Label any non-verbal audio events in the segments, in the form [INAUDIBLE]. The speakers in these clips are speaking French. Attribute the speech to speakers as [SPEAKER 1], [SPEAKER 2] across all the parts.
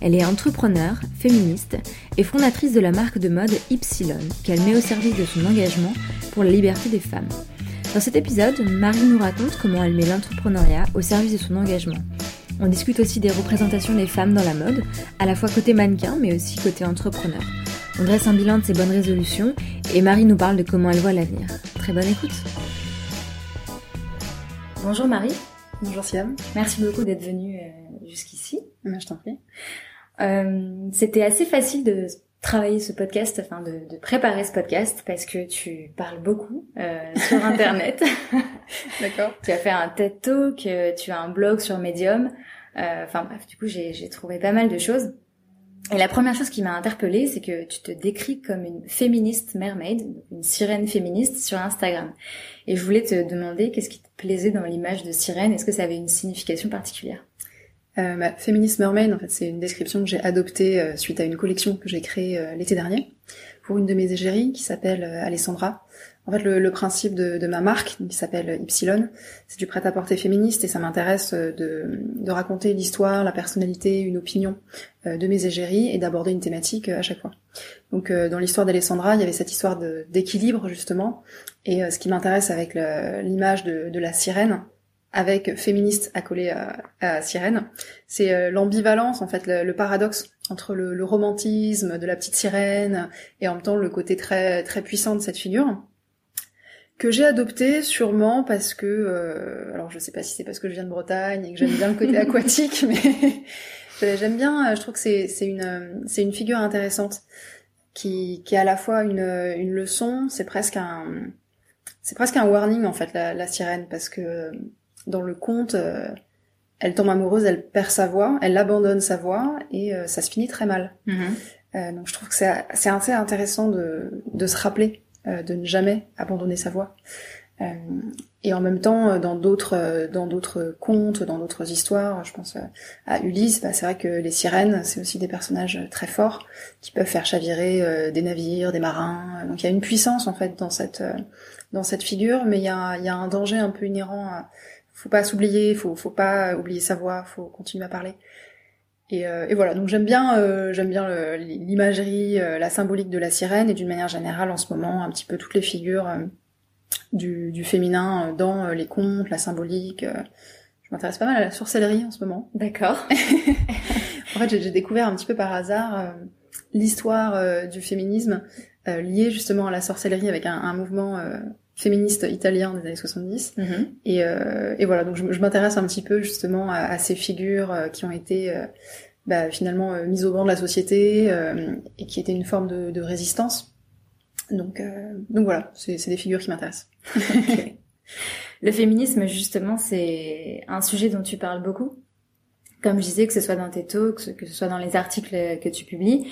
[SPEAKER 1] Elle est entrepreneur, féministe et fondatrice de la marque de mode Ypsilon, qu'elle met au service de son engagement pour la liberté des femmes. Dans cet épisode, Marie nous raconte comment elle met l'entrepreneuriat au service de son engagement. On discute aussi des représentations des femmes dans la mode, à la fois côté mannequin mais aussi côté entrepreneur. On dresse un bilan de ses bonnes résolutions et Marie nous parle de comment elle voit l'avenir. Très bonne écoute. Bonjour Marie.
[SPEAKER 2] Bonjour Siam.
[SPEAKER 1] Merci beaucoup d'être venue euh, jusqu'ici.
[SPEAKER 2] Je t'en prie.
[SPEAKER 1] Euh, C'était assez facile de travailler ce podcast, enfin de, de, préparer ce podcast parce que tu parles beaucoup euh, sur [LAUGHS] Internet. [LAUGHS]
[SPEAKER 2] D'accord.
[SPEAKER 1] tu as fait un TED Talk, euh, tu as un blog sur Medium. Euh, enfin bref, du coup j'ai trouvé pas mal de choses. Et la première chose qui m'a interpellée, c'est que tu te décris comme une féministe mermaid, une sirène féministe sur Instagram. Et je voulais te demander qu'est-ce qui te plaisait dans l'image de sirène? Est-ce que ça avait une signification particulière?
[SPEAKER 2] Euh, bah, Mermaid, en fait, c'est une description que j'ai adoptée euh, suite à une collection que j'ai créée euh, l'été dernier pour une de mes égéries qui s'appelle euh, Alessandra. En fait, le, principe de, ma marque, qui s'appelle Ypsilon, c'est du prêt-à-porter féministe et ça m'intéresse de, raconter l'histoire, la personnalité, une opinion de mes égéries et d'aborder une thématique à chaque fois. Donc, dans l'histoire d'Alessandra, il y avait cette histoire d'équilibre justement, et ce qui m'intéresse avec l'image de la sirène, avec féministe accolé à, à sirène. C'est euh, l'ambivalence, en fait, le, paradoxe entre le, le, romantisme de la petite sirène et en même temps le côté très très puissant de cette figure que j'ai adopté sûrement parce que euh, alors je sais pas si c'est parce que je viens de Bretagne et que j'aime bien le côté [LAUGHS] aquatique mais [LAUGHS] j'aime bien je trouve que c'est c'est une c'est une figure intéressante qui qui est à la fois une une leçon c'est presque un c'est presque un warning en fait la, la sirène parce que dans le conte, euh, elle tombe amoureuse, elle perd sa voix, elle abandonne sa voix et euh, ça se finit très mal. Mm-hmm. Euh, donc je trouve que c'est assez intéressant de, de se rappeler de ne jamais abandonner sa voix. et en même temps, dans d'autres dans d'autres contes, dans d'autres histoires, je pense à Ulysse, bah, c'est vrai que les sirènes, c'est aussi des personnages très forts qui peuvent faire chavirer des navires, des marins. Donc il y a une puissance en fait dans cette dans cette figure, mais il y a, y a un danger un peu inhérent à, faut pas s'oublier, faut faut pas oublier sa voix, faut continuer à parler. Et, euh, et voilà, donc j'aime bien euh, j'aime bien l'imagerie, euh, la symbolique de la sirène et d'une manière générale en ce moment un petit peu toutes les figures du, du, féminin dans les contes, la symbolique. je m'intéresse pas mal à la sorcellerie en ce moment.
[SPEAKER 1] D'accord. [LAUGHS]
[SPEAKER 2] en fait, j'ai découvert un petit peu par hasard l'histoire du féminisme liée justement à la sorcellerie avec un, un mouvement féministe italien des années 70. Mm-hmm. Et, euh, et, voilà, donc je, je m'intéresse un petit peu justement à, à ces figures euh, qui ont été euh, bah, finalement euh, mises au banc de la société et qui étaient une forme de, de résistance. Donc, donc voilà, c'est des figures qui m'intéressent. [LAUGHS]
[SPEAKER 1] Le féminisme, justement, c'est un sujet dont tu parles beaucoup. Comme je disais, que ce soit dans tes talks, que ce soit dans les articles que tu publies,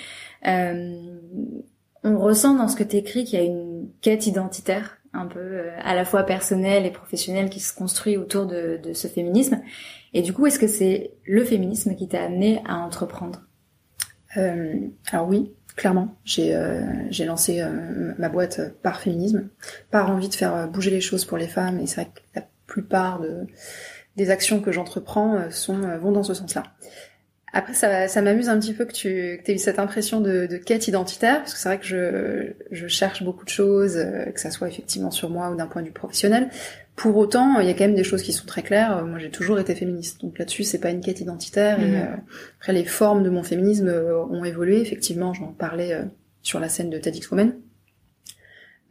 [SPEAKER 1] on ressent dans ce que tu écris qu'il y a une quête identitaire un peu euh, à la fois personnel et professionnel qui se construit autour de, ce féminisme. Et du coup, est-ce que c'est le féminisme qui t'a amené à entreprendre?
[SPEAKER 2] Euh, Alors oui, clairement. J'ai euh, lancé ma boîte par féminisme, par envie de faire bouger les choses pour les femmes. Et c'est vrai que la plupart de, des actions que j'entreprends vont dans ce sens-là. Après, ça, ça m'amuse un petit peu que tu aies eu cette impression de, de, quête identitaire, parce que c'est vrai que je, je, cherche beaucoup de choses, euh, que ça soit effectivement sur moi ou d'un point de vue professionnel. Pour autant, il y a quand même des choses qui sont très claires. Moi, j'ai toujours été féministe, donc là-dessus, c'est pas une quête identitaire. Et mhm. euh, après, les formes de mon féminisme euh, ont évolué. Effectivement, j'en parlais sur la scène de TEDx Women.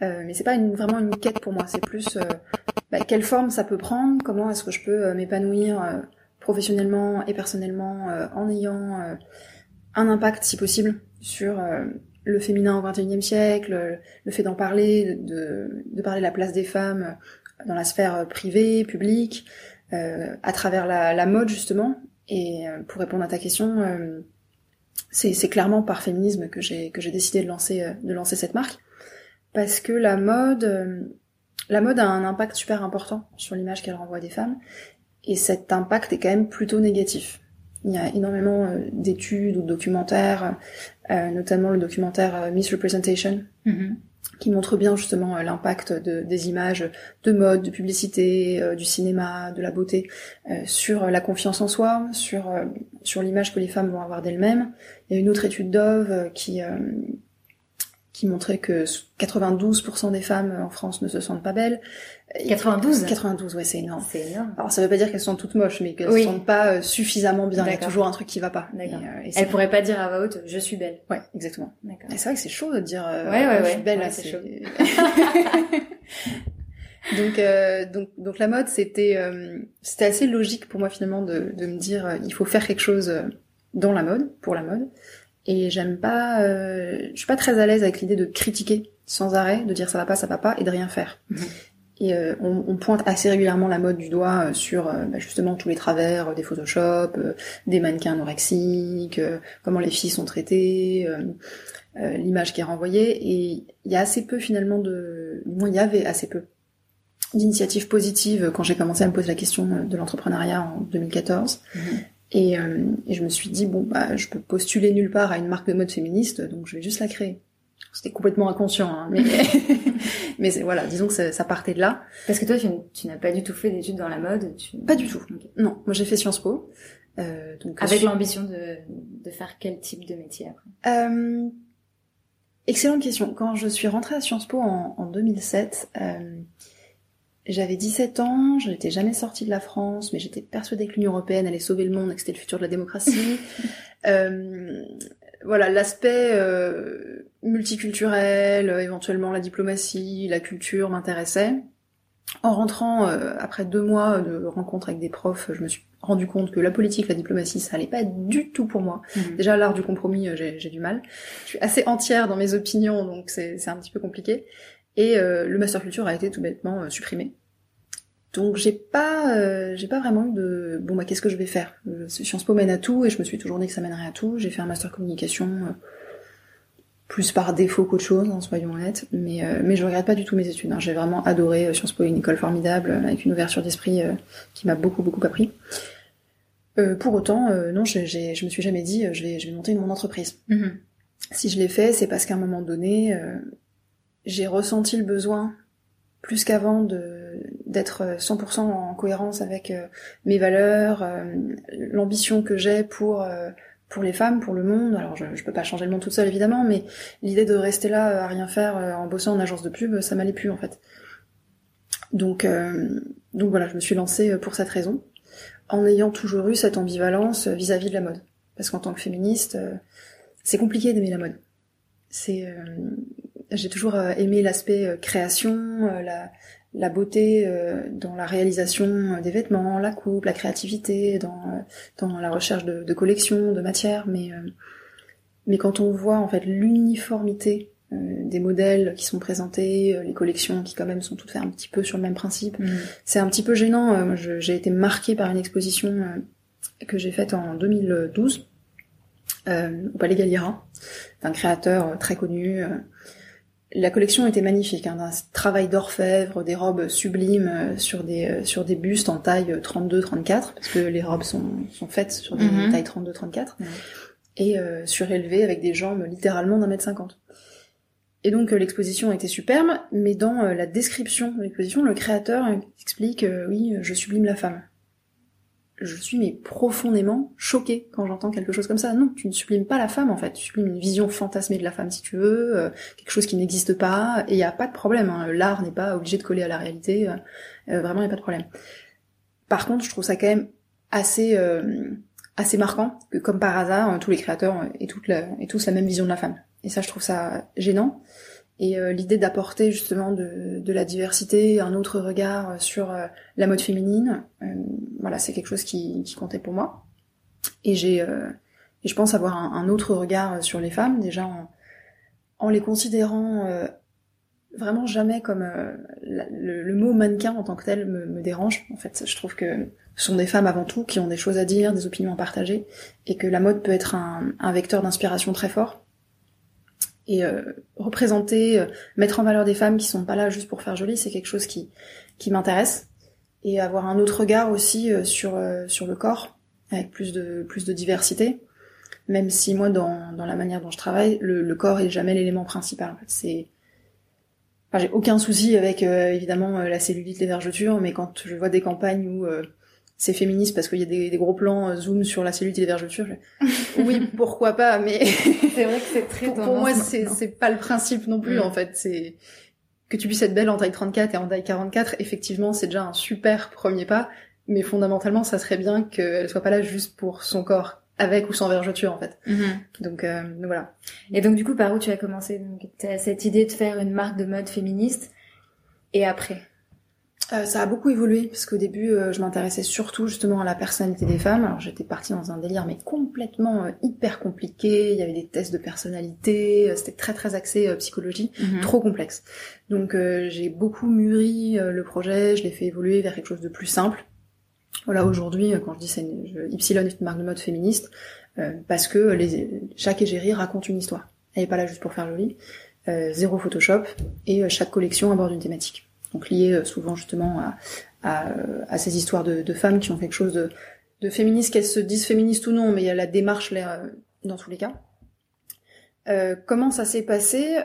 [SPEAKER 2] mais c'est pas une, vraiment une quête pour moi. C'est plus bah, quelle forme ça peut prendre, comment est-ce que je peux m'épanouir professionnellement et personnellement euh, en ayant euh, un impact si possible sur euh, le féminin au XXIe siècle, le fait d'en parler, de, parler de la place des femmes dans la sphère privée, publique, à travers la, mode justement. Et pour répondre à ta question, c'est clairement par féminisme que j'ai décidé de lancer cette marque parce que la mode, la mode a un impact super important sur l'image qu'elle renvoie des femmes, et cet impact est quand même plutôt négatif. Il y a énormément euh, d'études ou de documentaires, euh, notamment le documentaire Misrepresentation, mm qui montre bien justement l'impact de, des images de mode, de publicité, du cinéma, de la beauté sur la confiance en soi, sur sur l'image que les femmes vont avoir d'elles-mêmes. Il y a une autre étude Dove qui qui montrait que 92% des femmes en France ne se sentent pas belles.
[SPEAKER 1] 92
[SPEAKER 2] 92, ouais, c'est énorme.
[SPEAKER 1] C'est énorme.
[SPEAKER 2] Alors ça veut pas dire qu'elles sont toutes moches, mais qu'elles ne se sentent pas euh, suffisamment bien. Il y a toujours un truc qui va pas.
[SPEAKER 1] D'accord. Euh, Elles pourraient pas dire à voix haute, je suis belle.
[SPEAKER 2] Ouais, exactement. D'accord. Et c'est vrai que c'est chaud de dire,
[SPEAKER 1] euh, ouais, ouais,
[SPEAKER 2] je suis belle,
[SPEAKER 1] là, c'est chaud. [LAUGHS]
[SPEAKER 2] donc, euh, donc, donc la mode, c'était, euh, c'était assez logique pour moi finalement de, de me dire, il faut faire quelque chose dans la mode, pour la mode. Et j'aime pas, euh, je suis pas très à l'aise avec l'idée de critiquer sans arrêt, de dire ça va pas, ça va pas, et de rien faire. Mhm. Et euh, on, on, pointe assez régulièrement la mode du doigt euh, sur euh, bah, justement tous les travers des Photoshop, des mannequins anorexiques, comment les filles sont traitées, l'image qui est renvoyée. Et il y a assez peu finalement de, moi il y avait assez peu d'initiatives positives quand j'ai commencé à me poser la question de l'entrepreneuriat en 2014. Euh, et, je me suis dit, bon, bah, je peux postuler nulle part à une marque de mode féministe, donc je vais juste la créer. C'était complètement inconscient, hein, mais, [LAUGHS] mais voilà, disons que ça, partait de là.
[SPEAKER 1] Parce que toi, tu, n'as pas du tout fait d'études dans la mode
[SPEAKER 2] Pas du tout. Non, moi j'ai fait Sciences Po. Euh,
[SPEAKER 1] donc, Avec l'ambition de, de faire quel type de métier après?
[SPEAKER 2] Euh, Excellente question. Quand je suis rentrée à Sciences Po en, en 2007, euh, j'avais 17 ans, je n'étais jamais sortie de la France, mais j'étais persuadée que l'Union Européenne allait sauver le monde et que c'était le futur de la démocratie. [LAUGHS] euh, voilà, l'aspect euh, multiculturel, éventuellement la diplomatie, la culture m'intéressait. En rentrant, euh, après deux mois de rencontres avec des profs, je me suis rendu compte que la politique, la diplomatie, ça allait pas du tout pour moi. Mmh. Déjà, l'art du compromis, euh, j'ai du mal. Je suis assez entière dans mes opinions, donc c'est un petit peu compliqué. Et euh, le master culture a été tout bêtement euh, supprimé. Donc j'ai pas euh, j'ai pas vraiment eu de bon bah qu'est-ce que je vais faire? Sciences Po mène à tout et je me suis toujours dit que ça mènerait à tout. J'ai fait un master communication plus par défaut qu'autre chose, hein, soyons honnêtes. Mais mais je regrette pas du tout mes études. Hein. J'ai vraiment adoré Sciences Po, une école formidable avec une ouverture d'esprit qui m'a beaucoup beaucoup appris. pour autant, non, je me suis jamais dit je vais je vais monter mon entreprise. Mm-hmm. Si je l'ai fait, c'est parce qu'à un moment donné, j'ai ressenti le besoin plus qu'avant de d'être 100% en cohérence avec euh, mes valeurs, euh, l'ambition que j'ai pour euh, pour les femmes, pour le monde. Alors je, je peux pas changer le monde toute seule évidemment, mais l'idée de rester là à rien faire en bossant en agence de pub, ça m'allait plus en fait. Donc donc voilà, je me suis lancée pour cette raison, en ayant toujours eu cette ambivalence vis-à-vis -vis de la mode, parce qu'en tant que féministe, c'est compliqué d'aimer la mode. C'est j'ai toujours euh, aimé l'aspect euh, création, euh, la, la beauté dans la réalisation des vêtements, la coupe, la créativité, dans, dans la recherche de, de collections, de matières, mais, mais quand on voit en fait l'uniformité des modèles qui sont présentés, les collections qui quand même sont toutes faites un petit peu sur le même principe, mmh. c'est un petit peu gênant. J'ai été marquée par une exposition que j'ai faite en 2012 au Palais Galliera, d'un créateur très connu la collection était magnifique, hein, d'un travail d'orfèvre, des robes sublimes euh, sur des euh, sur des bustes en taille 32-34 parce que les robes sont sont faites sur des mhm. tailles 32-34 et euh, surélevées avec des jambes littéralement d'un mètre cinquante. Et donc l'exposition était superbe, mais dans la description de l'exposition, le créateur explique oui, je sublime la femme je suis mais profondément choquée quand j'entends quelque chose comme ça. Non, tu ne sublimes pas la femme en fait, tu sublimes une vision fantasmée de la femme si tu veux, euh, quelque chose qui n'existe pas, et il n'y a pas de problème. Hein. L'art n'est pas obligé de coller à la réalité, euh, euh, vraiment il n'y a pas de problème. Par contre, je trouve ça quand même assez assez marquant que comme par hasard, tous les créateurs aient, toute la, aient tous la même vision de la femme. Et ça, je trouve ça gênant. Et euh, l'idée d'apporter justement de, de, la diversité, un autre regard sur euh, la mode féminine, euh, voilà, c'est quelque chose qui, qui, comptait pour moi. Et j'ai, et je pense avoir un, un, autre regard sur les femmes, déjà en, en les considérant vraiment jamais comme le, le, mot mannequin en tant que tel me, me, dérange. En fait, je trouve que ce sont des femmes avant tout qui ont des choses à dire, des opinions à partager, et que la mode peut être un, un vecteur d'inspiration très fort Et représenter, mettre en valeur des femmes qui sont pas là juste pour faire joli, c'est quelque chose qui qui m'intéresse. Et avoir un autre regard aussi sur sur le corps avec plus de plus de diversité. Même si moi dans, dans la manière dont je travaille le, le corps est jamais l'élément principal c'est enfin, j'ai aucun souci avec évidemment la cellulite les vergetures mais quand je vois des campagnes où c'est féministe parce qu'il y a des, des, gros plans euh, zoom sur la cellulite et les vergetures. oui, [LAUGHS] pourquoi pas, mais
[SPEAKER 1] c'est vrai que c'est très
[SPEAKER 2] pour, pour moi c'est c'est pas le principe non plus mm. en fait. C'est que tu puisses être belle en taille 34 et en taille 44, effectivement, c'est déjà un super premier pas, mais fondamentalement, ça serait bien qu'elle soit pas là juste pour son corps, avec ou sans vergeture en fait. Mm-hmm. Donc, euh, donc, voilà.
[SPEAKER 1] Et donc du coup, par où tu as commencé? Donc, cette idée de faire une marque de mode féministe et après?
[SPEAKER 2] Euh, ça a beaucoup évolué parce qu'au début, euh, je m'intéressais surtout justement à la personnalité des femmes. Alors j'étais partie dans un délire mais complètement euh, hyper compliqué. Il y avait des tests de personnalité, c'était très très axé psychologie, mhm. trop complexe. Donc j'ai beaucoup mûri le projet, je l'ai fait évoluer vers quelque chose de plus simple. Voilà, aujourd'hui, quand je dis c'est Ypsilon est une marque de mode féministe, parce que les, chaque égérie raconte une histoire. Elle est pas là juste pour faire joli. zéro Photoshop et chaque collection aborde une thématique donc liées euh, souvent justement à, ces histoires de, femmes qui ont quelque chose de, féministe, qu'elles se disent féministes ou non, mais il y a la démarche euh, dans tous les cas. Euh, comment ça s'est passé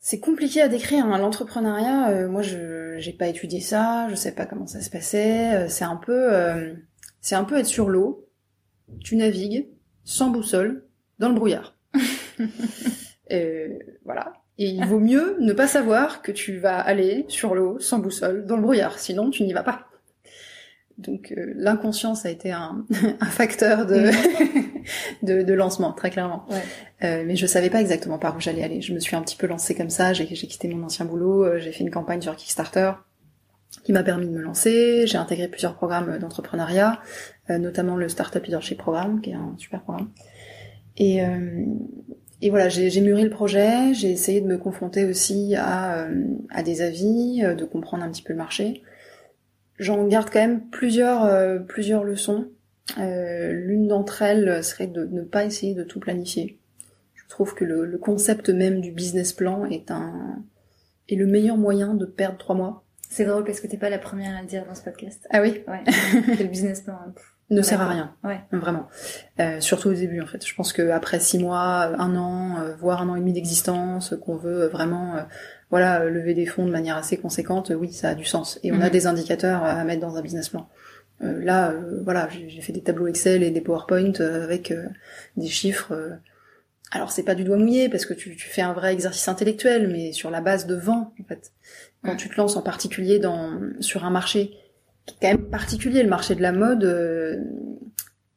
[SPEAKER 2] C'est compliqué à décrire. Hein. L'entrepreneuriat, moi, je j'ai pas étudié ça, je sais pas comment ça se passait. c'est un peu, c'est un peu être sur l'eau. Tu navigues sans boussole dans le brouillard. [LAUGHS] voilà. Et il vaut mieux ne pas savoir que tu vas aller sur l'eau sans boussole dans le brouillard, sinon tu n'y vas pas. Donc euh, l'inconscience a été un, [LAUGHS] un facteur de, [LAUGHS] de, de, lancement, très clairement. Ouais. Euh, mais je savais pas exactement par où j'allais aller. Je me suis un petit peu lancée comme ça. J'ai quitté mon ancien boulot. Euh, j'ai fait une campagne sur Kickstarter qui m'a permis de me lancer. J'ai intégré plusieurs programmes d'entrepreneuriat, euh, notamment le Startup Leadership Programme, qui est un super programme. Et, euh, et voilà, j'ai mûri le projet, j'ai essayé de me confronter aussi à, euh, à des avis, euh, de comprendre un petit peu le marché. J'en garde quand même plusieurs, euh, plusieurs leçons. L'une d'entre elles serait de ne pas essayer de tout planifier. Je trouve que le, le, concept même du business plan est un est le meilleur moyen de perdre trois mois.
[SPEAKER 1] C'est drôle parce que t'es pas la première à le dire dans ce podcast.
[SPEAKER 2] Ah oui?
[SPEAKER 1] Ouais. [LAUGHS] le business plan. Hein
[SPEAKER 2] ne sert à rien.
[SPEAKER 1] Ouais.
[SPEAKER 2] Vraiment. Euh, surtout au début, en fait. Je pense que après six mois, un an, euh, voire un an et demi d'existence, qu'on veut vraiment, euh, voilà, lever des fonds de manière assez conséquente, oui, ça a du sens. Et on a mhm. des indicateurs à mettre dans un business plan. là, voilà, j'ai fait des tableaux Excel et des PowerPoint avec des chiffres. alors c'est pas du doigt mouillé parce que tu, tu, fais un vrai exercice intellectuel, mais sur la base de vent, en fait. Quand tu te lances en particulier dans sur un marché qui est quand même particulier. Le marché de la mode, euh,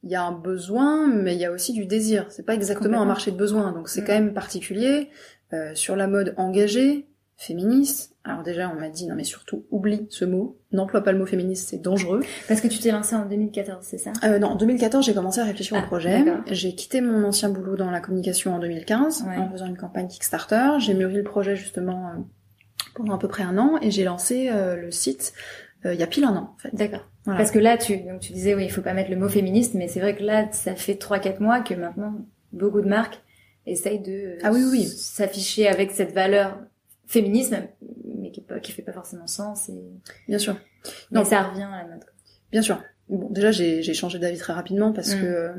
[SPEAKER 2] il y a un besoin, mais il y a aussi du désir. C'est pas exactement un marché de besoin, donc c'est mm. quand même particulier. Euh, sur la mode engagée, féministe. Alors déjà, on m'a dit non mais surtout oublie ce mot, n'emploie pas le mot féministe, c'est dangereux.
[SPEAKER 1] Parce que tu t'es lancée en 2014, c'est ça?
[SPEAKER 2] Euh, Non, en 2014, j'ai commencé à réfléchir au ah, projet. J'ai quitté mon ancien boulot dans la communication en 2015 en faisant une campagne Kickstarter. J'ai mûri le projet justement euh, pendant à peu près un an et j'ai lancé euh, le site euh, il y a pile un an. En fait.
[SPEAKER 1] D'accord. Parce que là, tu, donc tu disais, oui, il faut pas mettre le mot féministe, mais c'est vrai que là, ça fait 3-4 mois que maintenant, beaucoup de marques essayent de
[SPEAKER 2] ah oui, oui.
[SPEAKER 1] s'afficher avec cette valeur féminisme, mais qui, qui fait pas forcément sens. Et...
[SPEAKER 2] Bien sûr.
[SPEAKER 1] Mais ça revient à la mode.
[SPEAKER 2] Bien sûr. Bon, déjà, j'ai changé d'avis très rapidement parce mm. que... Euh,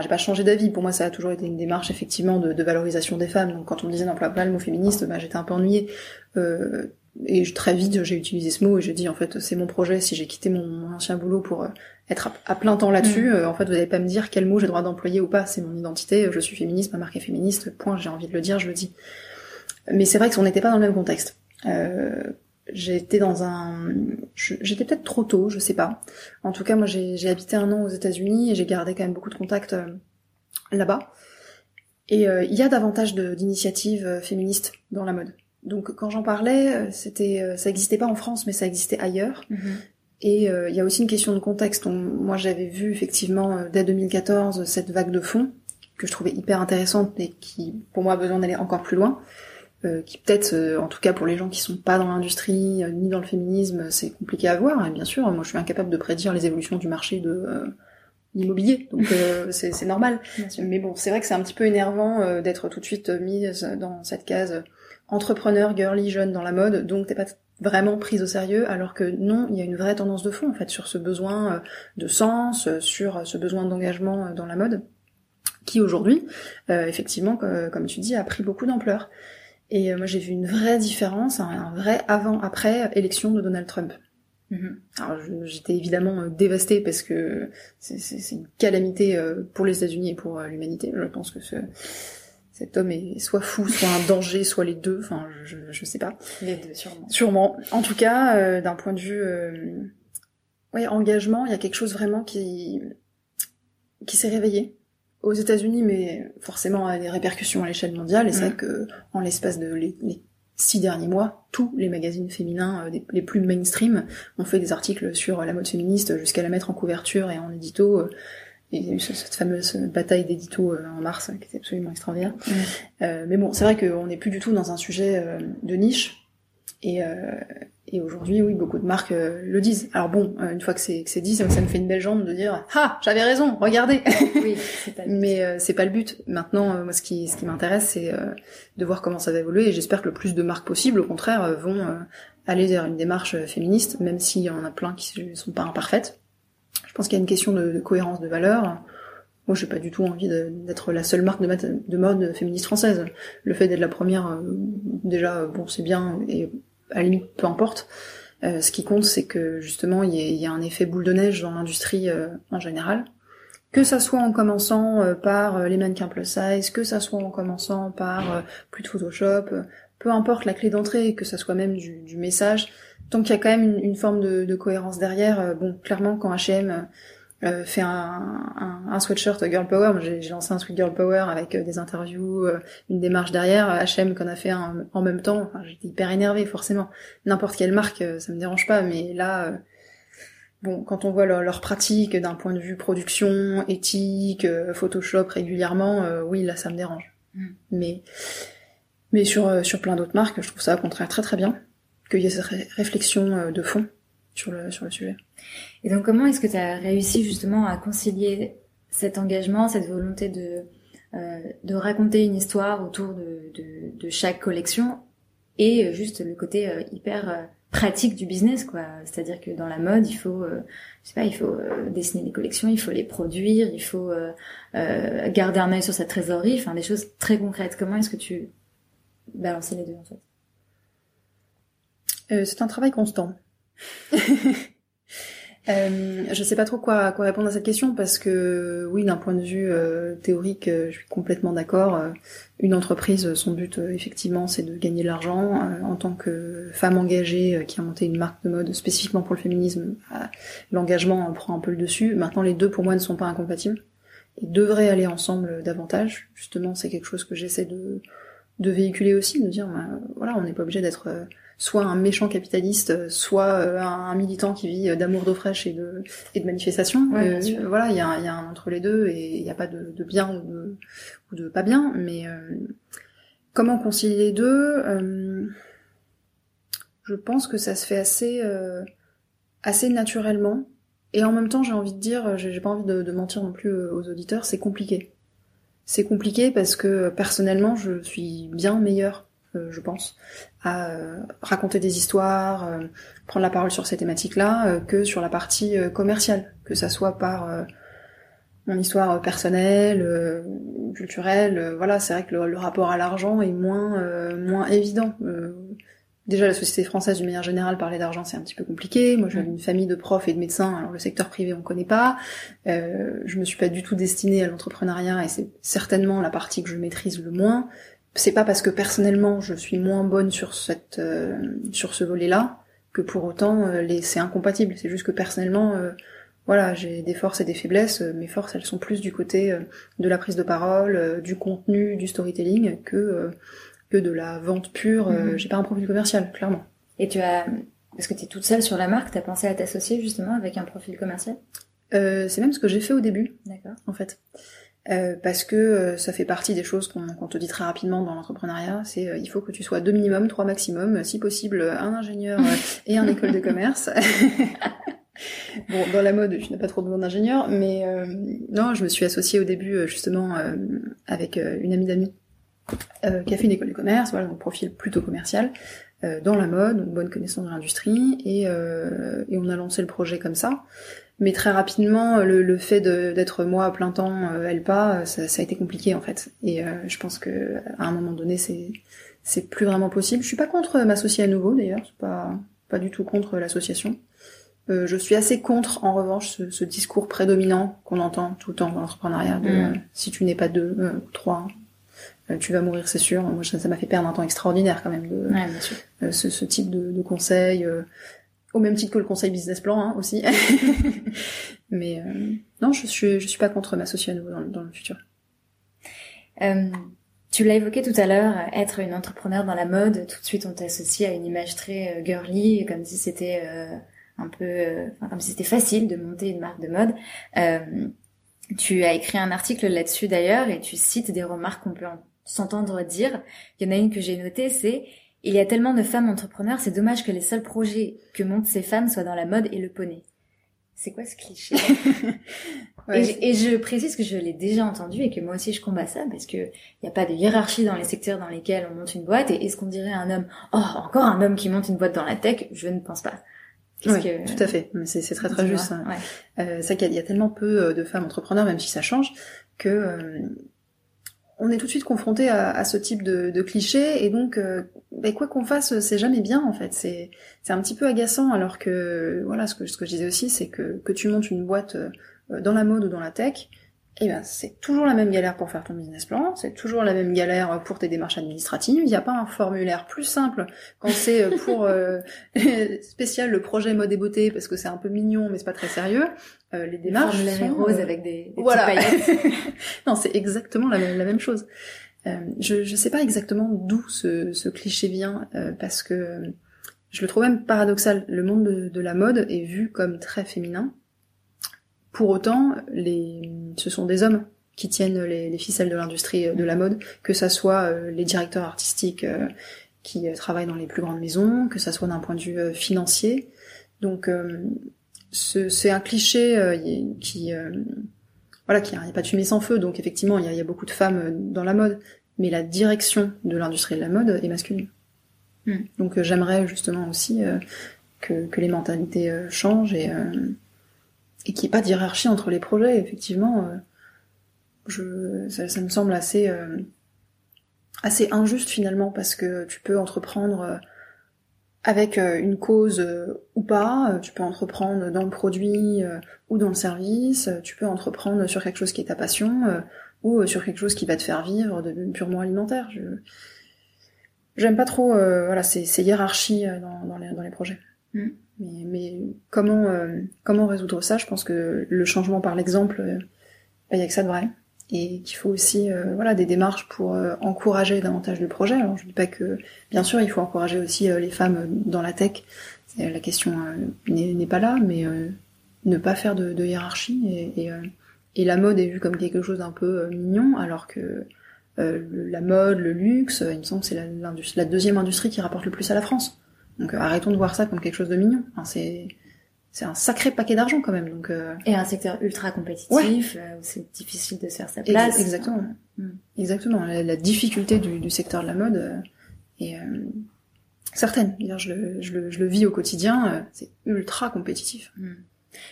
[SPEAKER 2] j'ai pas changé d'avis. Pour moi, ça a toujours été une démarche effectivement de, de valorisation des femmes. Donc, quand on me disait n'emploie pas le mot féministe, bah, j'étais un peu ennuyée. Euh, et très vite j'ai utilisé ce mot et j'ai dit en fait c'est mon projet. Si j'ai quitté mon, ancien boulot pour euh, être à, plein temps là-dessus mm. euh, en fait vous n'allez pas me dire quel mot j'ai droit d'employer ou pas. C'est mon identité. Je suis féministe ma marque est féministe. Point. J'ai envie de le dire je le dis. Mais c'est vrai qu'on n'était pas dans le même contexte euh, j'étais dans un j'étais peut-être trop tôt je sais pas. En tout cas moi j'ai habité un an aux États-Unis et j'ai gardé quand même beaucoup de contacts là-bas. Et il y a davantage d'initiatives féministes dans la mode donc quand j'en parlais, euh, c'était, euh, ça existait pas en France, mais ça existait ailleurs. Mhm. Et euh, il y a aussi une question de contexte. moi, j'avais vu effectivement dès 2014 cette vague de fond que je trouvais hyper intéressante et qui, pour moi, a besoin d'aller encore plus loin. qui peut-être, en tout cas pour les gens qui sont pas dans l'industrie ni dans le féminisme, c'est compliqué à voir. Et bien sûr, moi, je suis incapable de prédire les évolutions du marché de l'immobilier, donc [LAUGHS] c'est normal. Mais bon, c'est vrai que c'est un petit peu énervant d'être tout de suite mise dans cette case entrepreneur, girly, jeune dans la mode, donc t'es pas vraiment prise au sérieux, alors que non, il y a une vraie tendance de fond en fait sur ce besoin de sens, sur ce besoin d'engagement dans la mode qui aujourd'hui, euh, effectivement, comme tu dis, a pris beaucoup d'ampleur. Et euh, moi, j'ai vu une vraie différence, un, vrai avant-après élection de Donald Trump. Mm-hmm. Alors, j'étais évidemment euh, dévastée parce que c'est une calamité pour les États-Unis et pour l'humanité. Je pense que ce, cet homme est soit fou, soit un danger, soit les deux. Enfin, je, je sais pas.
[SPEAKER 1] Les deux, sûrement.
[SPEAKER 2] Sûrement. En tout cas, d'un point de vue, euh, ouais, engagement, il y a quelque chose vraiment qui qui s'est réveillé aux États-Unis, mais forcément a des répercussions à l'échelle mondiale. Et c'est vrai mm. que en l'espace de les, six derniers mois, tous les magazines féminins euh, les plus mainstream ont fait des articles sur la mode féministe jusqu'à la mettre en couverture et en édito. Euh, il y a eu cette fameuse bataille d'édito euh, en mars qui était absolument extraordinaire. Mm. mais bon, c'est vrai qu'on n'est plus du tout dans un sujet de niche. Et, et aujourd'hui, oui, beaucoup de marques euh, le disent. Alors bon, euh, une fois que c'est dit, ça, me fait une belle jambe de dire ah j'avais raison, regardez.
[SPEAKER 1] Oui, [LAUGHS]
[SPEAKER 2] Mais euh, c'est pas le but. Maintenant, moi, ce qui ce qui m'intéresse, c'est de voir comment ça va évoluer. Et j'espère que le plus de marques possibles, au contraire, vont aller vers une démarche féministe, même s'il y en a plein qui ne sont pas imparfaites. Je pense qu'il y a une question de, cohérence de valeurs. Moi, j'ai pas du tout envie d'être la seule marque de, de mode féministe française. Le fait d'être la première, déjà, bon, c'est bien et à la limite, peu importe. Euh, ce qui compte, c'est que justement, il y, a un effet boule de neige dans l'industrie euh, en général. Que ça soit en commençant euh, par les mannequins plus size, que ça soit en commençant par plus de Photoshop, peu importe la clé d'entrée, que ça soit même du message, tant qu'il y a quand même une, une forme de, de, cohérence derrière, bon, clairement, quand H&M euh, fait un, un, un, sweatshirt Girl Power. J'ai lancé un sweat Girl Power avec euh, des interviews, euh, une démarche derrière. H&M qu'on a fait un, en même temps. Enfin, j'étais hyper énervée forcément. N'importe quelle marque, ça me dérange pas, mais là, bon, quand on voit leur, leur pratique d'un point de vue production, éthique, Photoshop régulièrement, oui, là, ça me dérange. Mm. Mais mais sur sur plein d'autres marques, je trouve ça au contraire très très bien qu'il y ait cette réflexion de fond sur le sur le sujet.
[SPEAKER 1] Et donc, comment est-ce que tu as réussi justement à concilier cet engagement, cette volonté de, euh, de raconter une histoire autour de, de, de, chaque collection et juste le côté euh, hyper euh, pratique du business, quoi? C'est-à-dire que dans la mode, il faut, euh, je sais pas, il faut dessiner les collections, il faut les produire, il faut garder un œil sur sa trésorerie, enfin des choses très concrètes. Comment est-ce que tu balances les deux en fait?
[SPEAKER 2] C'est un travail constant. [LAUGHS] Euh, je sais pas trop quoi, quoi répondre à cette question parce que oui, d'un point de vue euh, théorique, euh, je suis complètement d'accord. Euh, une entreprise, son but effectivement, c'est de gagner de l'argent. en tant que femme engagée qui a monté une marque de mode spécifiquement pour le féminisme, l'engagement prend un peu le dessus. Maintenant, les deux pour moi ne sont pas incompatibles et devraient aller ensemble davantage. Justement, c'est quelque chose que j'essaie de, de véhiculer aussi, de dire, bah, voilà, on n'est pas obligé d'être soit un méchant capitaliste, soit euh, un, militant qui vit d'amour d'eau fraîche et de, et de manifestation. Euh, voilà, il y a, y a, un entre les deux et il n'y a pas de, de, bien ou de, ou de pas bien. Mais euh, comment concilier les deux Je pense que ça se fait assez, assez naturellement. Et en même temps, j'ai envie de dire, j'ai pas envie de, de mentir non plus aux auditeurs, c'est compliqué. C'est compliqué parce que personnellement, je suis bien meilleure je pense, à euh, raconter des histoires, euh, prendre la parole sur ces thématiques-là, que sur la partie commerciale, que ça soit par mon histoire personnelle, culturelle. voilà, c'est vrai que le, rapport à l'argent est moins moins évident. Déjà, la société française, d'une manière générale, parler d'argent, c'est un petit peu compliqué. Moi, j'ai une famille de profs et de médecins, alors le secteur privé, on connaît pas. Euh, je me suis pas du tout destinée à l'entrepreneuriat, et c'est certainement la partie que je maîtrise le moins c'est pas parce que personnellement je suis moins bonne sur cette euh, sur ce volet-là que pour autant euh, les c'est incompatible. C'est juste que personnellement euh, voilà, j'ai des forces et des faiblesses. Mes forces, elles sont plus du côté de la prise de parole, du contenu, du storytelling que que de la vente pure. Mhm. J'ai pas un profil commercial, clairement.
[SPEAKER 1] Et tu as parce que tu es toute seule sur la marque, tu as pensé à t'associer justement avec un profil commercial?
[SPEAKER 2] C'est même ce que j'ai fait au début.
[SPEAKER 1] D'accord.
[SPEAKER 2] En fait. Euh, parce que euh, ça fait partie des choses qu'on te dit très rapidement dans l'entrepreneuriat, c'est euh, il faut que tu sois deux minimum, trois maximum, si possible un ingénieur et un école de commerce. [LAUGHS] bon, dans la mode, je n'ai pas trop besoin d'ingénieur, mais euh, non, je me suis associée au début euh, justement euh, avec une amie d'amis qui a fait une école de commerce, voilà, donc profil plutôt commercial, dans la mode, donc bonne connaissance de l'industrie, et, et on a lancé le projet comme ça. Mais très rapidement, le, le fait d'être moi à plein temps, elle pas, ça, ça, a été compliqué en fait. Et je pense que à un moment donné, c'est c'est plus vraiment possible. Je suis pas contre m'associer à nouveau d'ailleurs, pas pas du tout contre l'association. Euh, je suis assez contre, en revanche, ce, ce discours prédominant qu'on entend tout le temps dans l'entrepreneuriat. Mm. Euh, si tu n'es pas deux, euh, trois, euh, tu vas mourir, c'est sûr. Moi, ça m'a fait perdre un temps extraordinaire quand même de
[SPEAKER 1] ouais,
[SPEAKER 2] ce, ce, type de, de conseil, au même titre que le conseil business plan hein, aussi. [LAUGHS] Mais non, je suis, je suis pas contre m'associer à nouveau dans, dans le futur.
[SPEAKER 1] Tu l'as évoqué tout à l'heure, être une entrepreneur dans la mode, tout de suite on t'associe à une image très girly, comme si c'était un peu euh, comme si c'était facile de monter une marque de mode. Euh, tu as écrit un article là-dessus d'ailleurs et tu cites des remarques qu'on peut s'entendre dire. Il y en a une que j'ai notée, c'est il y a tellement de femmes entrepreneurs, c'est dommage que les seuls projets que montent ces femmes soient dans la mode et le poney. C'est quoi ce cliché [LAUGHS] et, je, précise que je l'ai déjà entendu et que moi aussi je combats ça parce que il n'y a pas de hiérarchie dans les secteurs dans lesquels on monte une boîte. Et est-ce qu'on dirait un homme, oh encore un homme qui monte une boîte dans la tech? Je ne pense pas.
[SPEAKER 2] Oui, tout à fait. C'est très très juste. Ouais. Euh, c'est qu'il y, a tellement peu euh, de femmes entrepreneurs, même si ça change, que euh, on est tout de suite confronté à, ce type de, de cliché et donc euh, ben, quoi qu'on fasse, c'est jamais bien en fait. C'est un petit peu agaçant alors que voilà ce que je disais aussi, c'est que que tu montes une boîte dans la mode ou dans la tech, eh ben, c'est toujours la même galère pour faire ton business plan, c'est toujours la même galère pour tes démarches administratives. Il n'y a pas un formulaire plus simple quand c'est euh, pour euh, [LAUGHS] spécial le projet mode et beauté parce que c'est un peu mignon mais c'est pas très sérieux. Euh, les démarches
[SPEAKER 1] sont roses avec des, des
[SPEAKER 2] voilà. [LAUGHS] non, c'est exactement la même, la même chose. je je sais pas exactement d'où ce, ce cliché vient parce que je le trouve même paradoxal. Le monde de la mode est vu comme très féminin pour autant, les, ce sont des hommes qui tiennent les, ficelles de l'industrie euh, de la mode, que ça soit euh, les directeurs artistiques euh, qui travaillent dans les plus grandes maisons, que ça soit d'un point de vue financier. Donc c'est un cliché qui voilà qui a pas de fumée sans feu. Donc effectivement, il y a, beaucoup de femmes dans la mode, mais la direction de l'industrie de la mode est masculine. Hmm. Donc j'aimerais justement aussi que, que, les mentalités changent et et qu'il n'y ait pas de hiérarchie entre les projets, effectivement, euh, je, ça, me semble assez, euh, assez injuste finalement, parce que tu peux entreprendre euh, avec une cause ou pas, tu peux entreprendre dans le produit ou dans le service, tu peux entreprendre sur quelque chose qui est ta passion ou sur quelque chose qui va te faire vivre de purement alimentaire. Je j'aime pas trop voilà ces, ces hiérarchies dans, dans, les, dans les projets. Mm. Mais, mais comment euh, comment résoudre ça? Je pense que le changement par l'exemple, il euh, bah, y a que ça de vrai, et qu'il faut aussi euh, voilà des démarches pour encourager davantage de projets. Alors je dis pas que bien sûr il faut encourager aussi les femmes dans la tech. La question n'est pas là, mais ne pas faire de, hiérarchie et, la mode est vue comme quelque chose d'un peu mignon, alors que la mode, le luxe, il me semble que c'est la, deuxième industrie qui rapporte le plus à la France. Donc euh, arrêtons de voir ça comme quelque chose de mignon. C'est c'est un sacré paquet d'argent quand même. Donc euh...
[SPEAKER 1] et un secteur ultra compétitif euh, où c'est difficile de se faire sa place.
[SPEAKER 2] exactement. Mm. Exactement. La, difficulté du, du, secteur de la mode euh, est certaine. Je le, je, le, je le vis au quotidien. c'est ultra compétitif.
[SPEAKER 1] Mm.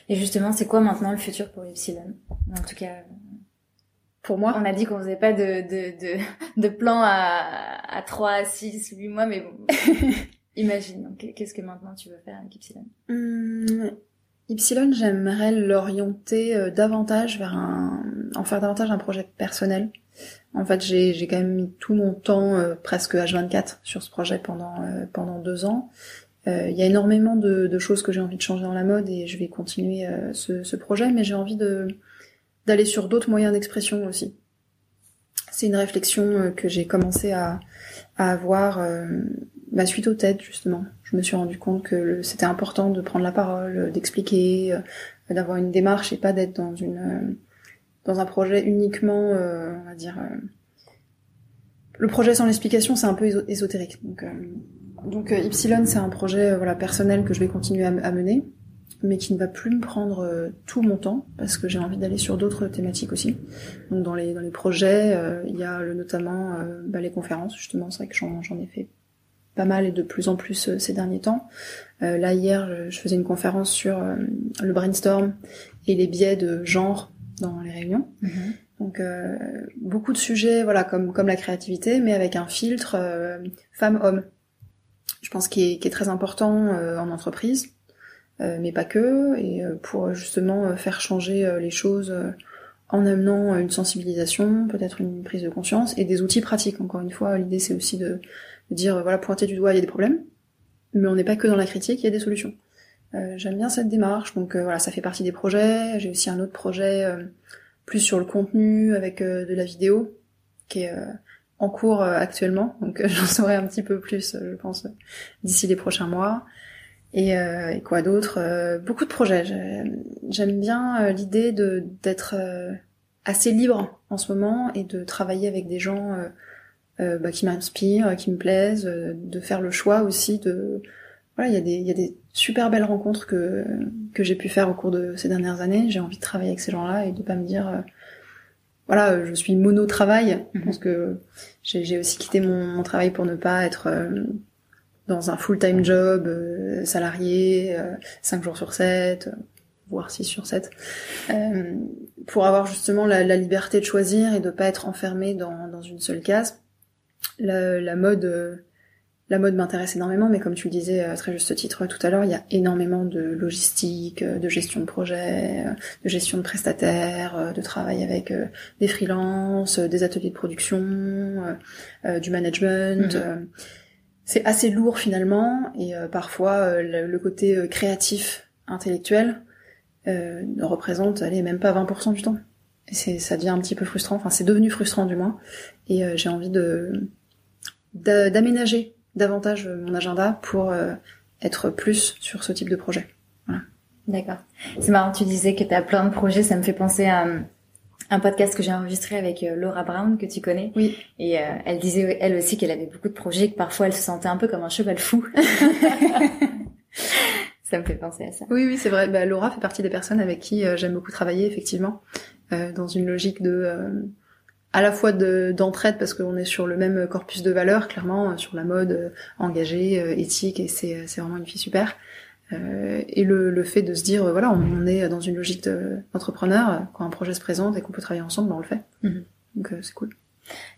[SPEAKER 1] Et justement, c'est quoi maintenant le futur pour Epsilon En tout cas,
[SPEAKER 2] pour moi?
[SPEAKER 1] On a dit qu'on faisait pas de, de, de, [LAUGHS] de plan à, à 3, 6, 8 mois, mais bon. [LAUGHS] Imagine, qu'est-ce que maintenant tu veux faire avec Ypsilon?
[SPEAKER 2] Hum, Ypsilon, j'aimerais l'orienter euh, davantage vers un... en faire davantage un projet personnel. En fait, j'ai, quand même mis tout mon temps, euh, presque H24, sur ce projet pendant, euh, pendant deux ans. Il y a énormément de, choses que j'ai envie de changer dans la mode et je vais continuer ce, ce, projet, mais j'ai envie d'aller sur d'autres moyens d'expression aussi. C'est une réflexion que j'ai commencé à, à avoir bah, suite aux têtes justement. Je me suis rendu compte que c'était important de prendre la parole, euh, d'expliquer, euh, d'avoir une démarche et pas d'être dans une euh, dans un projet uniquement, on va dire. le projet sans l'explication, c'est un peu ésotérique. Donc, donc Ypsilon, c'est un projet voilà personnel que je vais continuer à, mener. Mais qui ne va plus me prendre euh, tout mon temps parce que j'ai envie d'aller sur d'autres thématiques aussi. Donc dans les dans les projets, euh, il y a le, notamment euh, bah, les conférences justement. C'est vrai que j'en j'en ai fait pas mal et de plus en plus ces derniers temps. là hier, je, faisais une conférence sur le brainstorm et les biais de genre dans les réunions. Mm-hmm. Donc beaucoup de sujets, voilà, comme comme la créativité, mais avec un filtre femme-homme. Je pense qu'il est, qui est très important en entreprise mais pas que, et euh, pour justement euh, faire changer les choses en amenant une sensibilisation, peut-être une prise de conscience et des outils pratiques. Encore une fois, l'idée c'est aussi de, dire voilà pointer du doigt il y a des problèmes, mais on n'est pas que dans la critique, il y a des solutions. J'aime bien cette démarche, donc voilà ça fait partie des projets. J'ai aussi un autre projet plus sur le contenu avec de la vidéo qui est en cours actuellement, donc [LAUGHS] j'en saurai un petit peu plus, je pense, d'ici les prochains mois. Et, euh, et quoi d'autre euh, Beaucoup de projets. J'aime bien euh, l'idée de d'être assez libre en ce moment et de travailler avec des gens bah, qui m'inspirent, qui me plaisent, de faire le choix aussi de voilà, il y a des il y a des super belles rencontres que que j'ai pu faire au cours de ces dernières années. J'ai envie de travailler avec ces gens-là et de pas me dire voilà, je suis mono travail. Je pense que j'ai aussi quitté mon, mon, travail pour ne pas être dans un full-time job, euh, salarié, euh, 5 jours sur 7, voire 6 sur 7, euh, pour avoir justement la, la, liberté de choisir et de pas être enfermé dans, dans une seule case. La, la mode, euh, la mode m'intéresse énormément, mais comme tu le disais à très juste titre tout à l'heure, il y a énormément de logistique, de gestion de projet, de gestion de prestataires, de travail avec des freelances, des ateliers de production, du management. Mhm c'est assez lourd finalement et euh, parfois euh, le, côté euh, créatif, intellectuel ne représente allez même pas 20% du temps. Et c'est ça devient un petit peu frustrant. Enfin c'est devenu frustrant du moins et j'ai envie de d'aménager davantage mon agenda pour être plus sur ce type de projet. Voilà.
[SPEAKER 1] D'accord. C'est marrant, tu disais que tu as plein de projets, ça me fait penser à un podcast que j'ai enregistré avec euh, Laura Brown que tu connais.
[SPEAKER 2] Oui.
[SPEAKER 1] Et euh, elle disait elle aussi qu'elle avait beaucoup de projets, que parfois elle se sentait un peu comme un cheval fou. [LAUGHS] ça me fait penser à ça.
[SPEAKER 2] Oui, oui, c'est vrai. Bah, Laura fait partie des personnes avec qui euh, j'aime beaucoup travailler, effectivement, dans une logique de à la fois d'entraide parce qu'on est sur le même corpus de valeurs, clairement, sur la mode engagée, éthique, et c'est vraiment une fille super. Euh, et le, le, fait de se dire, voilà, on, est dans une logique d'entrepreneur, quand un projet se présente et qu'on peut travailler ensemble, ben on le fait. Mhm. Donc euh, c'est cool.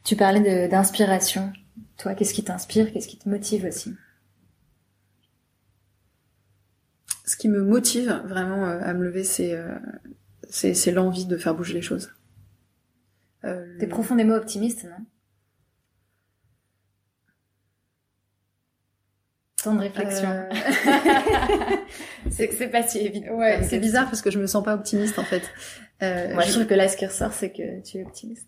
[SPEAKER 1] Tu parlais d'inspiration. Toi, qu'est-ce qui t'inspire? Qu'est-ce qui te motive aussi?
[SPEAKER 2] Ce qui me motive vraiment euh, à me lever, c'est c'est l'envie de faire bouger les choses.
[SPEAKER 1] T'es profondément optimiste, non? Temps de réflexion. Euh. [LAUGHS] c'est pas si évident.
[SPEAKER 2] Ouais, c'est bizarre parce que je me sens pas optimiste en fait.
[SPEAKER 1] Euh, Moi, je trouve que là, ce qui ressort, c'est que tu es optimiste.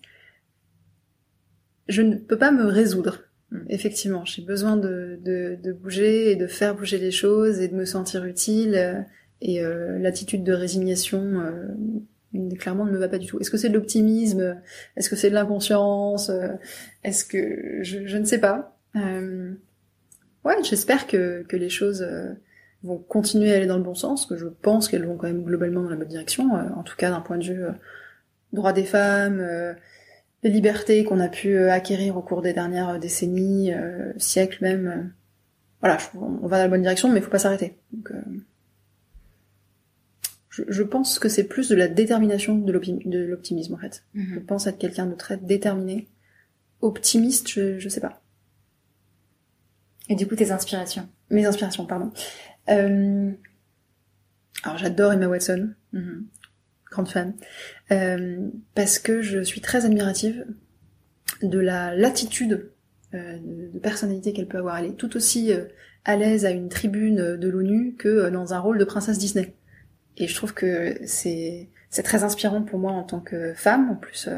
[SPEAKER 2] Je ne peux pas me résoudre. Hmm. Effectivement, j'ai besoin de, de, de, bouger et de faire bouger les choses et de me sentir utile. Et euh, l'attitude de résignation, euh, clairement, ne me va pas du tout. Est-ce que c'est de l'optimisme? Est-ce que c'est de l'inconscience? Est-ce que je, je, ne sais pas. Euh, ouais, j'espère que, que les choses euh, vont continuer à aller dans le bon sens, que je pense qu'elles vont quand même globalement dans la bonne direction, euh, en tout cas d'un point de vue euh, droit des femmes, les libertés qu'on a pu acquérir au cours des dernières décennies, siècles même. voilà, on va dans la bonne direction, mais il faut pas s'arrêter. Donc, je, je, pense que c'est plus de la détermination de l'optimisme en fait. Mm-hmm. Je pense être quelqu'un de très déterminé. Optimiste, je, je sais pas.
[SPEAKER 1] Et du coup, tes inspirations
[SPEAKER 2] Mes inspirations, pardon. Euh... Alors, j'adore Emma Watson. Mhm. Grande fan. Euh, parce que je suis très admirative de la latitude euh, de, personnalité qu'elle peut avoir. Elle est tout aussi à l'aise à une tribune de l'ONU que dans un rôle de princesse Disney. Et je trouve que c'est c'est très inspirant pour moi en tant que femme, en plus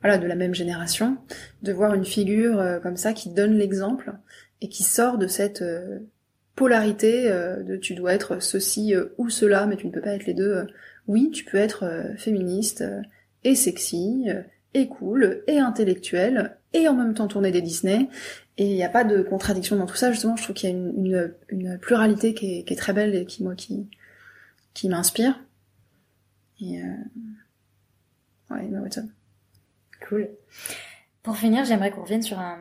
[SPEAKER 2] voilà de la même génération, de voir une figure comme ça qui donne l'exemple et qui sort de cette euh, polarité euh, de tu dois être ceci euh, ou cela, mais tu ne peux pas être les deux. oui, tu peux être féministe et sexy et cool et intellectuel et en même temps tourner des Disney. Et il n'y a pas de contradiction dans tout ça. Justement, je trouve qu'il y a une, une, une pluralité qui est, qui est, très belle et qui moi qui qui m'inspire. Et ouais, Emma Watson.
[SPEAKER 1] Cool. Pour finir, j'aimerais qu'on revienne sur un,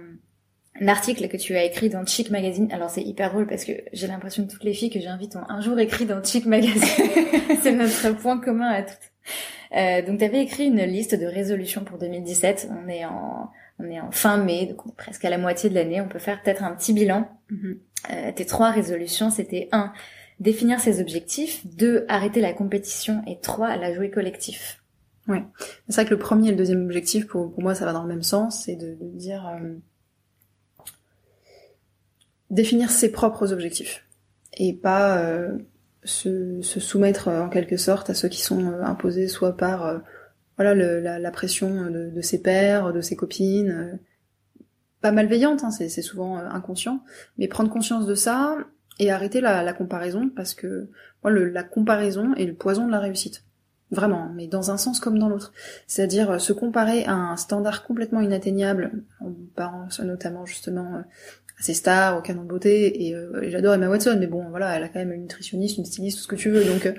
[SPEAKER 1] un, article que tu as écrit dans Chic Magazine. Alors c'est hyper drôle parce que j'ai l'impression que toutes les filles que j'invite ont un jour écrit dans Chic Magazine. [LAUGHS] c'est notre point commun à toutes. Euh, donc tu avais écrit une liste de résolutions pour 2017. On est en on est en fin mai, donc on est presque à la moitié de l'année. On peut faire peut-être un petit bilan. Mm-hmm. euh, tes trois résolutions, c'était un, définir ses objectifs, deux, arrêter la compétition et trois, la jouer collectif.
[SPEAKER 2] Ouais, c'est vrai que le premier et le deuxième objectif, pour, pour moi, ça va dans le même sens, c'est de, de, dire euh, définir ses propres objectifs et pas euh, se, soumettre euh, en quelque sorte à ceux qui sont euh, imposés soit par voilà la, pression de, ses pères, de ses copines, pas malveillante, hein, c'est souvent inconscient, mais prendre conscience de ça et arrêter la, la comparaison parce que moi, la comparaison est le poison de la réussite. Vraiment, mais dans un sens comme dans l'autre. C'est-à-dire se comparer à un standard complètement inatteignable, en notamment justement à ses stars, au canon de beauté, et, euh, et j'adore Emma Watson, mais bon, voilà, elle a quand même une nutritionniste, une styliste, tout ce que tu veux. Donc,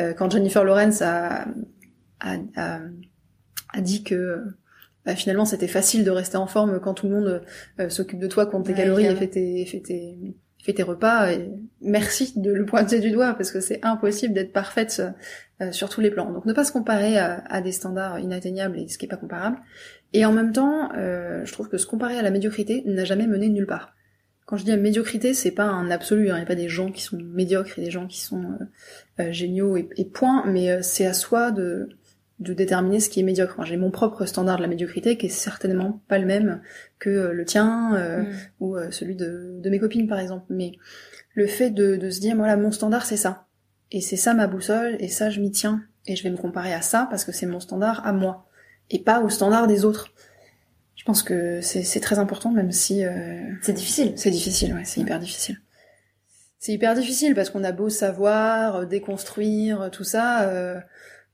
[SPEAKER 2] euh, quand Jennifer Lawrence a, a, a, a dit que bah, finalement c'était facile de rester en forme quand tout le monde euh, s'occupe de toi, compte tes calories et fait tes, fait tes, fait tes repas, et merci de le pointer du doigt, parce que c'est impossible d'être parfaite euh, sur tous les plans. Donc ne pas se comparer à, à, des standards inatteignables et ce qui est pas comparable. Et en même temps, euh, je trouve que se comparer à la médiocrité n'a jamais mené nulle part. Quand je dis médiocrité, c'est pas un absolu, hein. il n'y a pas des gens qui sont médiocres et des gens qui sont euh, euh, géniaux et, et, point, mais euh, c'est à soi de, de déterminer ce qui est médiocre. J'ai mon propre standard de la médiocrité qui est certainement pas le même que le tien mm. ou celui de, de, mes copines par exemple. Mais le fait de, de se dire voilà mon standard c'est ça et c'est ça ma boussole et ça je m'y tiens et je vais me comparer à ça parce que c'est mon standard à moi et pas au standard des autres. Je pense que c'est très important, même si... Euh...
[SPEAKER 1] C'est difficile.
[SPEAKER 2] C'est difficile, ouais, c'est hyper difficile. C'est hyper difficile parce qu'on a beau savoir, euh, déconstruire, euh, tout ça, euh,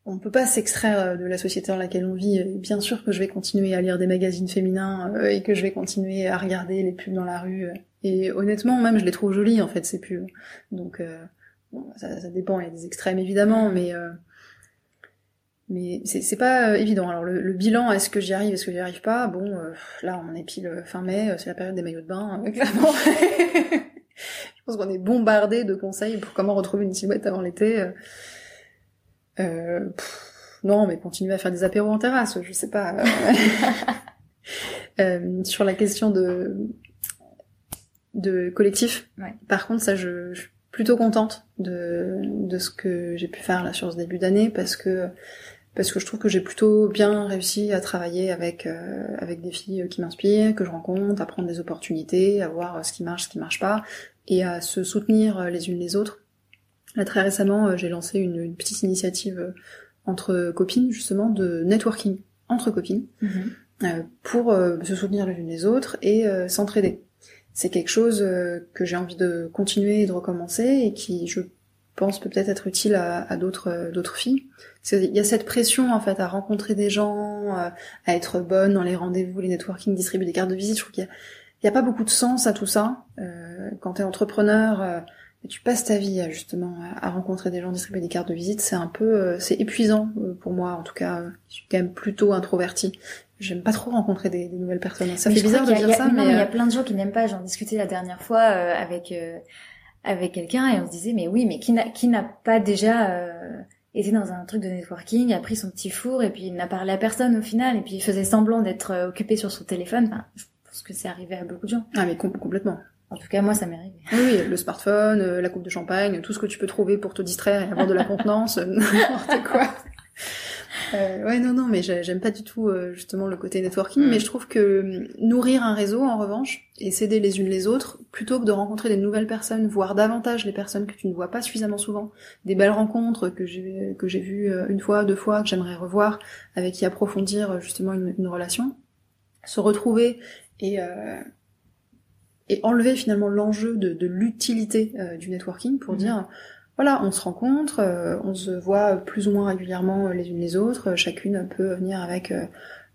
[SPEAKER 2] on peut pas s'extraire euh, de la société dans laquelle on vit. Bien sûr que je vais continuer à lire des magazines féminins euh, et que je vais continuer à regarder les pubs dans la rue. Et honnêtement, même je les trouve jolies en fait ces pubs. Donc bon, ça, ça, dépend, il y a des extrêmes évidemment, mais mais c'est pas euh, évident. Alors le, le bilan, est-ce que j'y arrive, est-ce que j'y arrive pas? Bon, euh, là on est pile euh, fin mai, c'est la période des maillots de bain, clairement. [LAUGHS] je pense qu'on est bombardé de conseils pour comment retrouver une silhouette avant l'été. non, mais continuer à faire des apéros en terrasse, je sais pas. [LAUGHS] sur la question de de collectif.
[SPEAKER 1] Ouais.
[SPEAKER 2] Par contre, ça, je, je suis plutôt contente de de ce que j'ai pu faire là sur ce début d'année parce que parce que je trouve que j'ai plutôt bien réussi à travailler avec euh, avec des filles qui m'inspirent, que je rencontre, à prendre des opportunités, à voir ce qui marche, ce qui marche pas, et à se soutenir les unes les autres. Là très récemment, j'ai lancé une, une, petite initiative entre copines justement de networking entre copines
[SPEAKER 1] mm
[SPEAKER 2] -hmm. euh, pour euh, se soutenir les unes les autres et euh, s'entraider. C'est quelque chose euh, que j'ai envie de continuer et de recommencer et qui je pense peut-être être utile à, à d'autres euh, d'autres filles. Il y a cette pression en fait à rencontrer des gens, euh, à être bonne dans les rendez-vous, les networking, distribuer des cartes de visite. Je trouve qu'il y, a, a pas beaucoup de sens à tout ça. Euh, quand tu es entrepreneur, euh, tu passes ta vie justement à, rencontrer des gens, distribuer des cartes de visite. C'est un peu, c'est épuisant pour moi en tout cas. Je suis quand même plutôt introvertie. J'aime pas trop rencontrer des, des, nouvelles personnes. Ça
[SPEAKER 1] mais
[SPEAKER 2] fait bizarre de dire
[SPEAKER 1] a,
[SPEAKER 2] ça,
[SPEAKER 1] non,
[SPEAKER 2] mais
[SPEAKER 1] il y a plein de gens qui n'aiment pas. J'en discutais la dernière fois avec avec quelqu'un et on se disait mais oui mais qui n'a qui n'a pas déjà euh, été dans un truc de networking a pris son petit four et puis il n'a parlé à personne au final et puis il faisait semblant d'être euh, occupé sur son téléphone. Enfin je pense que c'est arrivé à beaucoup de gens.
[SPEAKER 2] Ah mais com complètement.
[SPEAKER 1] En tout cas moi ça m'est arrivé.
[SPEAKER 2] Oui, oui le smartphone euh, la coupe de champagne tout ce que tu peux trouver pour te distraire et avoir de la contenance [LAUGHS] n'importe quoi euh, ouais, non, non, mais j'aime pas du tout euh, justement le côté networking, mm. mais je trouve que hum, nourrir un réseau, en revanche, et s'aider les unes les autres, plutôt que de rencontrer des nouvelles personnes, voir davantage les personnes que tu ne vois pas suffisamment souvent, des belles rencontres que j'ai que j'ai vues euh, une fois, deux fois, que j'aimerais revoir, avec qui approfondir euh, justement une, une relation, se retrouver et et enlever finalement l'enjeu de, de l'utilité du networking pour mm. dire voilà, on se rencontre, euh, on se voit plus ou moins régulièrement les unes les autres, chacune peut venir avec euh,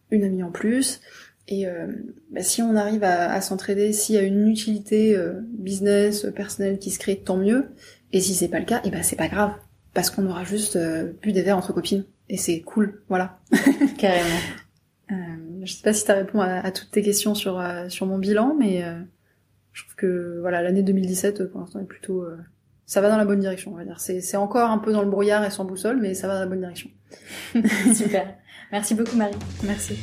[SPEAKER 2] une amie en plus. Et euh, bah, si on arrive à, à s'entraider, s'il y a une utilité business, personnelle qui se crée, tant mieux. Et si c'est pas le cas, et ben c'est pas grave. parce qu'on aura juste bu des verres entre copines et c'est cool, voilà. [LAUGHS]
[SPEAKER 1] Carrément.
[SPEAKER 2] Euh, je sais pas si ça répond à, toutes tes questions sur sur mon bilan, mais je trouve que voilà l'année 2017 pour l'instant est plutôt ça va dans la bonne direction, on va dire. C'est encore un peu dans le brouillard et sans boussole, mais ça va dans la bonne direction. [LAUGHS]
[SPEAKER 1] Super. Merci beaucoup Marie.
[SPEAKER 2] Merci.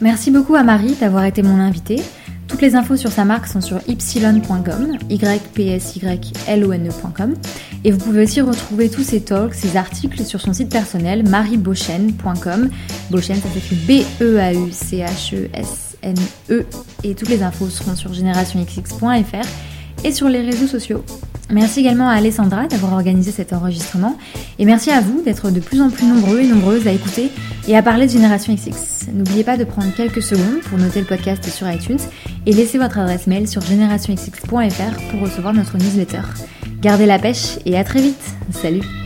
[SPEAKER 1] Merci beaucoup à Marie d'avoir été mon invitée. Toutes les infos sur sa marque sont sur ypsilon.com, ypsylone.com, et vous pouvez aussi retrouver tous ses talks, ses articles sur son site personnel mariebeauchen.com. Beauchen, ça s'écrit B-E-A-U-C-H-E-S-N-E, et toutes les infos seront sur générationxx.fr et sur les réseaux sociaux. Merci également à Alessandra d'avoir organisé cet enregistrement et merci à vous d'être de plus en plus nombreux et nombreuses à écouter et à parler de Génération XX. N'oubliez pas de prendre quelques secondes pour noter le podcast sur iTunes et laisser votre adresse mail sur générationxx.fr pour recevoir notre newsletter. Gardez la pêche et à très vite. Salut